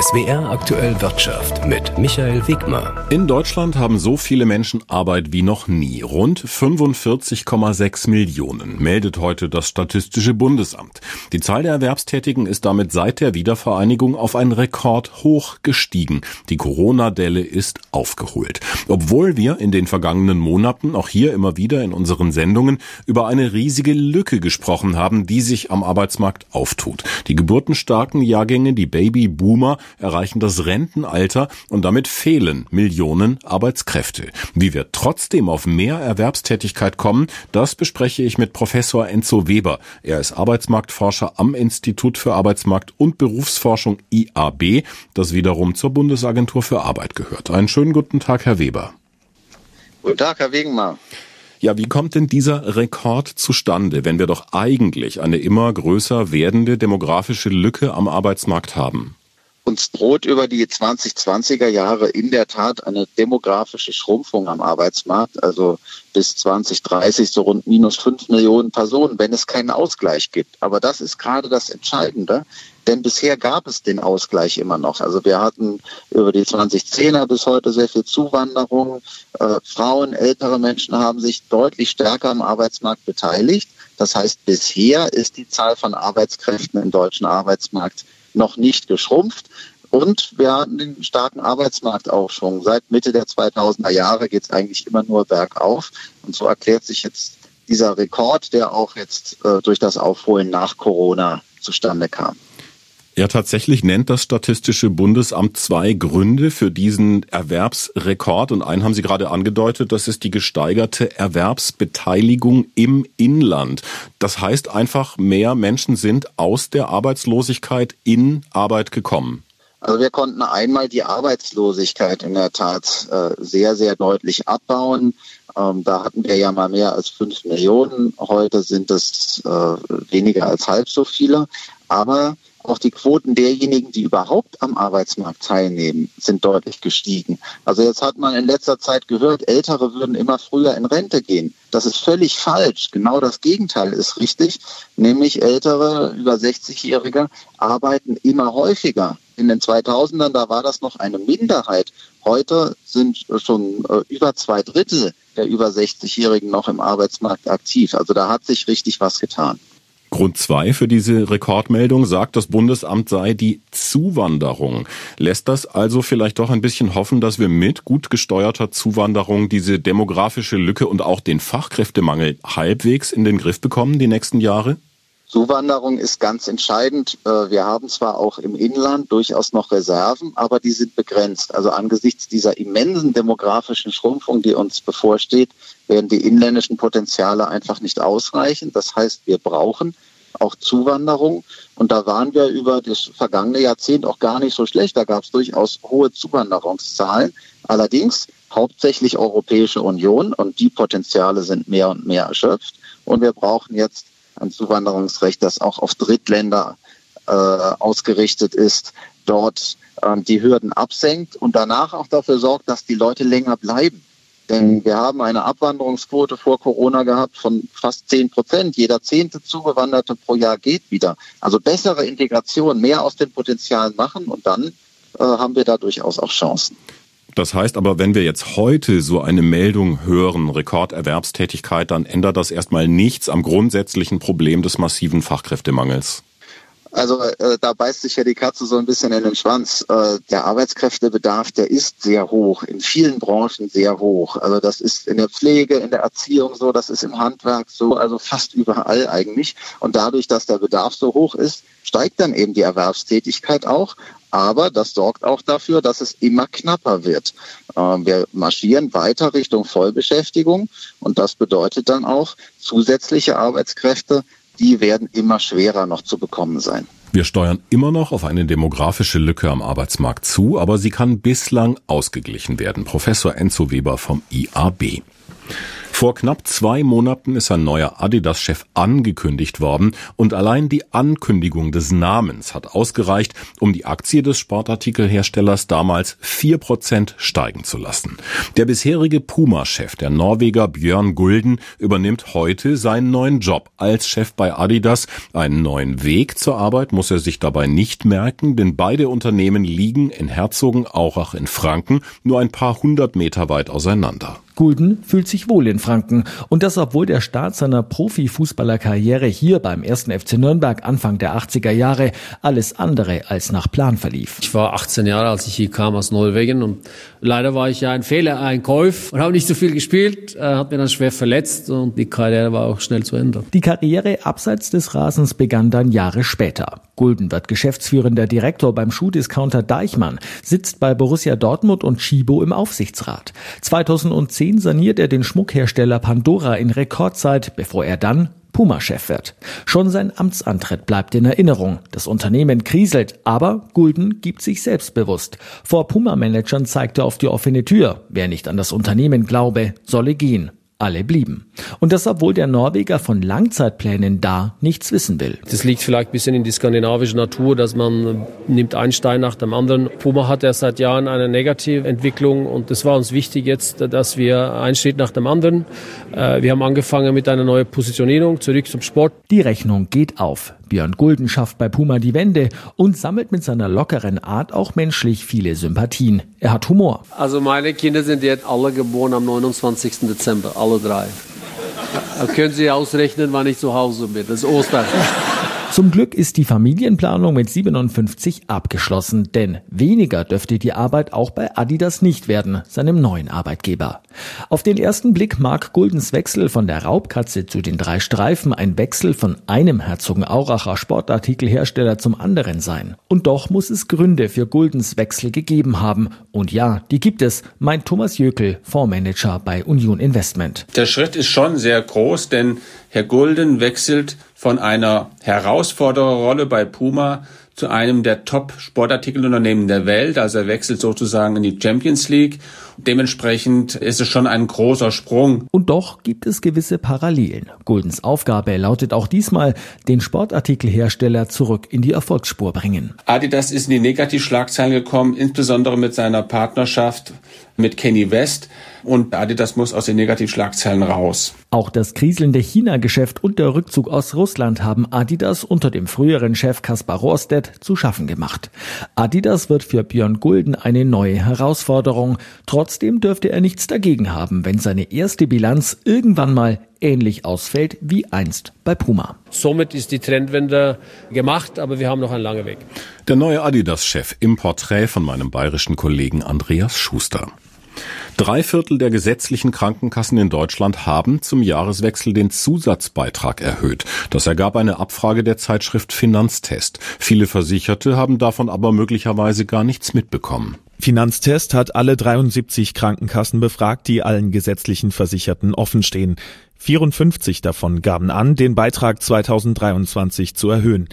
SWR aktuell Wirtschaft mit Michael Wegmer. In Deutschland haben so viele Menschen Arbeit wie noch nie. Rund 45,6 Millionen meldet heute das Statistische Bundesamt. Die Zahl der Erwerbstätigen ist damit seit der Wiedervereinigung auf einen Rekord hoch gestiegen. Die Corona-Delle ist aufgeholt. Obwohl wir in den vergangenen Monaten auch hier immer wieder in unseren Sendungen über eine riesige Lücke gesprochen haben, die sich am Arbeitsmarkt auftut. Die geburtenstarken Jahrgänge, die Babyboomer, erreichen das Rentenalter und damit fehlen Millionen Arbeitskräfte. Wie wir trotzdem auf mehr Erwerbstätigkeit kommen, das bespreche ich mit Professor Enzo Weber. Er ist Arbeitsmarktforscher am Institut für Arbeitsmarkt und Berufsforschung IAB, das wiederum zur Bundesagentur für Arbeit gehört. Einen schönen guten Tag, Herr Weber. Guten Tag, Herr Wegenmar. Ja, wie kommt denn dieser Rekord zustande, wenn wir doch eigentlich eine immer größer werdende demografische Lücke am Arbeitsmarkt haben? Uns droht über die 2020er Jahre in der Tat eine demografische Schrumpfung am Arbeitsmarkt, also bis 2030 so rund minus fünf Millionen Personen, wenn es keinen Ausgleich gibt. Aber das ist gerade das Entscheidende, denn bisher gab es den Ausgleich immer noch. Also wir hatten über die 2010er bis heute sehr viel Zuwanderung. Äh, Frauen, ältere Menschen haben sich deutlich stärker am Arbeitsmarkt beteiligt. Das heißt, bisher ist die Zahl von Arbeitskräften im deutschen Arbeitsmarkt noch nicht geschrumpft. Und wir hatten den starken Arbeitsmarktaufschwung. Seit Mitte der 2000er Jahre geht es eigentlich immer nur bergauf. Und so erklärt sich jetzt dieser Rekord, der auch jetzt äh, durch das Aufholen nach Corona zustande kam. Ja, tatsächlich nennt das Statistische Bundesamt zwei Gründe für diesen Erwerbsrekord. Und einen haben Sie gerade angedeutet, das ist die gesteigerte Erwerbsbeteiligung im Inland. Das heißt einfach, mehr Menschen sind aus der Arbeitslosigkeit in Arbeit gekommen. Also wir konnten einmal die Arbeitslosigkeit in der Tat äh, sehr, sehr deutlich abbauen. Ähm, da hatten wir ja mal mehr als fünf Millionen. Heute sind es äh, weniger als halb so viele. Aber auch die Quoten derjenigen, die überhaupt am Arbeitsmarkt teilnehmen, sind deutlich gestiegen. Also jetzt hat man in letzter Zeit gehört, Ältere würden immer früher in Rente gehen. Das ist völlig falsch. Genau das Gegenteil ist richtig. Nämlich Ältere, über 60-Jährige arbeiten immer häufiger. In den 2000ern, da war das noch eine Minderheit. Heute sind schon äh, über zwei Drittel der über 60-Jährigen noch im Arbeitsmarkt aktiv. Also da hat sich richtig was getan. Grund zwei für diese Rekordmeldung sagt, das Bundesamt sei die Zuwanderung. Lässt das also vielleicht doch ein bisschen hoffen, dass wir mit gut gesteuerter Zuwanderung diese demografische Lücke und auch den Fachkräftemangel halbwegs in den Griff bekommen die nächsten Jahre? Zuwanderung ist ganz entscheidend. Äh, wir haben zwar auch im Inland durchaus noch Reserven, aber die sind begrenzt. Also angesichts dieser immensen demografischen Schrumpfung, die uns bevorsteht, werden die inländischen Potenziale einfach nicht ausreichen. Das heißt, wir brauchen auch Zuwanderung. Und da waren wir über das vergangene Jahrzehnt auch gar nicht so schlecht. Da gab es durchaus hohe Zuwanderungszahlen. Allerdings hauptsächlich Europäische Union und die Potenziale sind mehr und mehr erschöpft. Und wir brauchen jetzt ein Zuwanderungsrecht, das auch auf Drittländer äh, ausgerichtet ist, dort ähm, die Hürden absenkt und danach auch dafür sorgt, dass die Leute länger bleiben. Denn wir haben eine Abwanderungsquote vor Corona gehabt von fast zehn Prozent. Jeder zehnte Zugewanderte pro Jahr geht wieder. Also bessere Integration, mehr aus den Potenzialen machen und dann äh, haben wir da durchaus auch Chancen. Das heißt aber, wenn wir jetzt heute so eine Meldung hören, Rekorderwerbstätigkeit, dann ändert das erstmal nichts am grundsätzlichen Problem des massiven Fachkräftemangels. Also äh, da beißt sich ja die Katze so ein bisschen in den Schwanz. Äh, der Arbeitskräftebedarf, der ist sehr hoch, in vielen Branchen sehr hoch. Also das ist in der Pflege, in der Erziehung so, das ist im Handwerk so, also fast überall eigentlich. Und dadurch, dass der Bedarf so hoch ist, steigt dann eben die Erwerbstätigkeit auch. Aber das sorgt auch dafür, dass es immer knapper wird. Äh, wir marschieren weiter Richtung Vollbeschäftigung und das bedeutet dann auch zusätzliche Arbeitskräfte, die werden immer schwerer noch zu bekommen sein. Wir steuern immer noch auf eine demografische Lücke am Arbeitsmarkt zu, aber sie kann bislang ausgeglichen werden. Professor Enzo Weber vom IAB. Vor knapp zwei Monaten ist ein neuer Adidas-Chef angekündigt worden und allein die Ankündigung des Namens hat ausgereicht, um die Aktie des Sportartikelherstellers damals vier Prozent steigen zu lassen. Der bisherige Puma-Chef, der Norweger Björn Gulden, übernimmt heute seinen neuen Job als Chef bei Adidas. Einen neuen Weg zur Arbeit muss er sich dabei nicht merken, denn beide Unternehmen liegen in Herzogenaurach in Franken nur ein paar hundert Meter weit auseinander. Gulden fühlt sich wohl in Franken. Und das, obwohl der Start seiner Profifußballerkarriere hier beim 1. FC Nürnberg Anfang der 80er Jahre alles andere als nach Plan verlief. Ich war 18 Jahre, als ich hier kam aus Norwegen und leider war ich ja ein Fehler, ein Käuf und habe nicht so viel gespielt, äh, hat mir dann schwer verletzt und die Karriere war auch schnell zu Ende. Die Karriere abseits des Rasens begann dann Jahre später. Gulden wird geschäftsführender Direktor beim Schuhdiscounter Deichmann, sitzt bei Borussia Dortmund und Chibo im Aufsichtsrat. 2010 2010 saniert er den Schmuckhersteller Pandora in Rekordzeit, bevor er dann Puma-Chef wird. Schon sein Amtsantritt bleibt in Erinnerung. Das Unternehmen kriselt, aber Gulden gibt sich selbstbewusst. Vor Puma-Managern zeigt er auf die offene Tür. Wer nicht an das Unternehmen glaube, solle gehen alle blieben. Und das, obwohl der Norweger von Langzeitplänen da nichts wissen will. Das liegt vielleicht ein bisschen in die skandinavische Natur, dass man nimmt einen Stein nach dem anderen. Puma hat ja seit Jahren eine negative Entwicklung und es war uns wichtig jetzt, dass wir einen Schritt nach dem anderen. Äh, wir haben angefangen mit einer neuen Positionierung, zurück zum Sport. Die Rechnung geht auf. Björn Gulden schafft bei Puma die Wende und sammelt mit seiner lockeren Art auch menschlich viele Sympathien. Er hat Humor. Also meine Kinder sind jetzt alle geboren am 29. Dezember, alle drei. Da können Sie ausrechnen, wann ich zu Hause bin. Das ist Ostern. Zum Glück ist die Familienplanung mit 57 abgeschlossen, denn weniger dürfte die Arbeit auch bei Adidas nicht werden, seinem neuen Arbeitgeber. Auf den ersten Blick mag Guldens Wechsel von der Raubkatze zu den drei Streifen ein Wechsel von einem Herzogenauracher Sportartikelhersteller zum anderen sein. Und doch muss es Gründe für Guldens Wechsel gegeben haben. Und ja, die gibt es, meint Thomas Jökel, Fondsmanager bei Union Investment. Der Schritt ist schon sehr groß, denn Herr Gulden wechselt von einer Herausfordererrolle bei Puma zu einem der Top-Sportartikelunternehmen der Welt. Also er wechselt sozusagen in die Champions League. Dementsprechend ist es schon ein großer Sprung. Und doch gibt es gewisse Parallelen. Guldens Aufgabe lautet auch diesmal, den Sportartikelhersteller zurück in die Erfolgsspur bringen. Adidas ist in die Negativschlagzeilen gekommen, insbesondere mit seiner Partnerschaft mit Kenny West und Adidas muss aus den Negativschlagzeilen raus. Auch das kriselnde China-Geschäft und der Rückzug aus Russland haben Adidas unter dem früheren Chef Kaspar Rohrstedt zu schaffen gemacht. Adidas wird für Björn Gulden eine neue Herausforderung. Trotzdem dürfte er nichts dagegen haben, wenn seine erste Bilanz irgendwann mal ähnlich ausfällt wie einst bei Puma. Somit ist die Trendwende gemacht, aber wir haben noch einen langen Weg. Der neue Adidas-Chef im Porträt von meinem bayerischen Kollegen Andreas Schuster. Drei Viertel der gesetzlichen Krankenkassen in Deutschland haben zum Jahreswechsel den Zusatzbeitrag erhöht. Das ergab eine Abfrage der Zeitschrift Finanztest. Viele Versicherte haben davon aber möglicherweise gar nichts mitbekommen. Finanztest hat alle 73 Krankenkassen befragt, die allen gesetzlichen Versicherten offenstehen. 54 davon gaben an, den Beitrag 2023 zu erhöhen.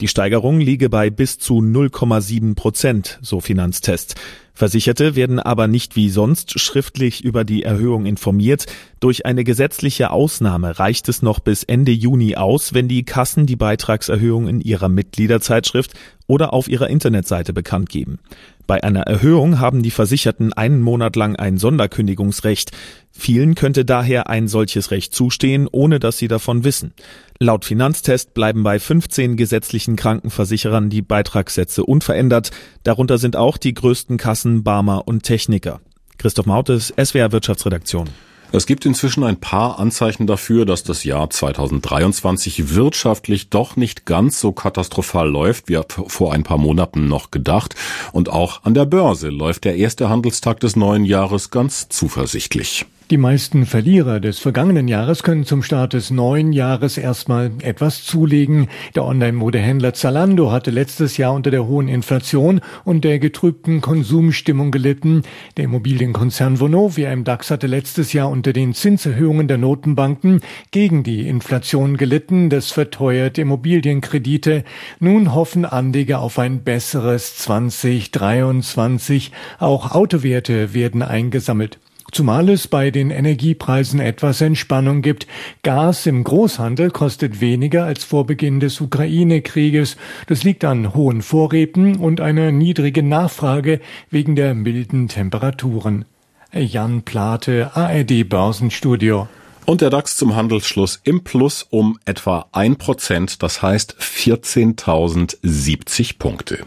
Die Steigerung liege bei bis zu 0,7 Prozent, so Finanztest. Versicherte werden aber nicht wie sonst schriftlich über die Erhöhung informiert. Durch eine gesetzliche Ausnahme reicht es noch bis Ende Juni aus, wenn die Kassen die Beitragserhöhung in ihrer Mitgliederzeitschrift oder auf ihrer Internetseite bekannt geben. Bei einer Erhöhung haben die Versicherten einen Monat lang ein Sonderkündigungsrecht. Vielen könnte daher ein solches Recht zustehen, ohne dass sie davon wissen. Laut Finanztest bleiben bei 15 gesetzlichen Krankenversicherern die Beitragssätze unverändert. Darunter sind auch die größten Kassen Barmer und Techniker. Christoph Mautes, SWR Wirtschaftsredaktion. Es gibt inzwischen ein paar Anzeichen dafür, dass das Jahr 2023 wirtschaftlich doch nicht ganz so katastrophal läuft, wie vor ein paar Monaten noch gedacht. Und auch an der Börse läuft der erste Handelstag des neuen Jahres ganz zuversichtlich. Die meisten Verlierer des vergangenen Jahres können zum Start des neuen Jahres erstmal etwas zulegen. Der Online-Modehändler Zalando hatte letztes Jahr unter der hohen Inflation und der getrübten Konsumstimmung gelitten. Der Immobilienkonzern Vonovia im DAX hatte letztes Jahr unter den Zinserhöhungen der Notenbanken gegen die Inflation gelitten. Das verteuert Immobilienkredite. Nun hoffen Anleger auf ein besseres 2023. Auch Autowerte werden eingesammelt. Zumal es bei den Energiepreisen etwas Entspannung gibt. Gas im Großhandel kostet weniger als vor Beginn des Ukraine-Krieges. Das liegt an hohen Vorräten und einer niedrigen Nachfrage wegen der milden Temperaturen. Jan Plate, ARD Börsenstudio. Und der DAX zum Handelsschluss im Plus um etwa ein Prozent, das heißt 14.070 Punkte.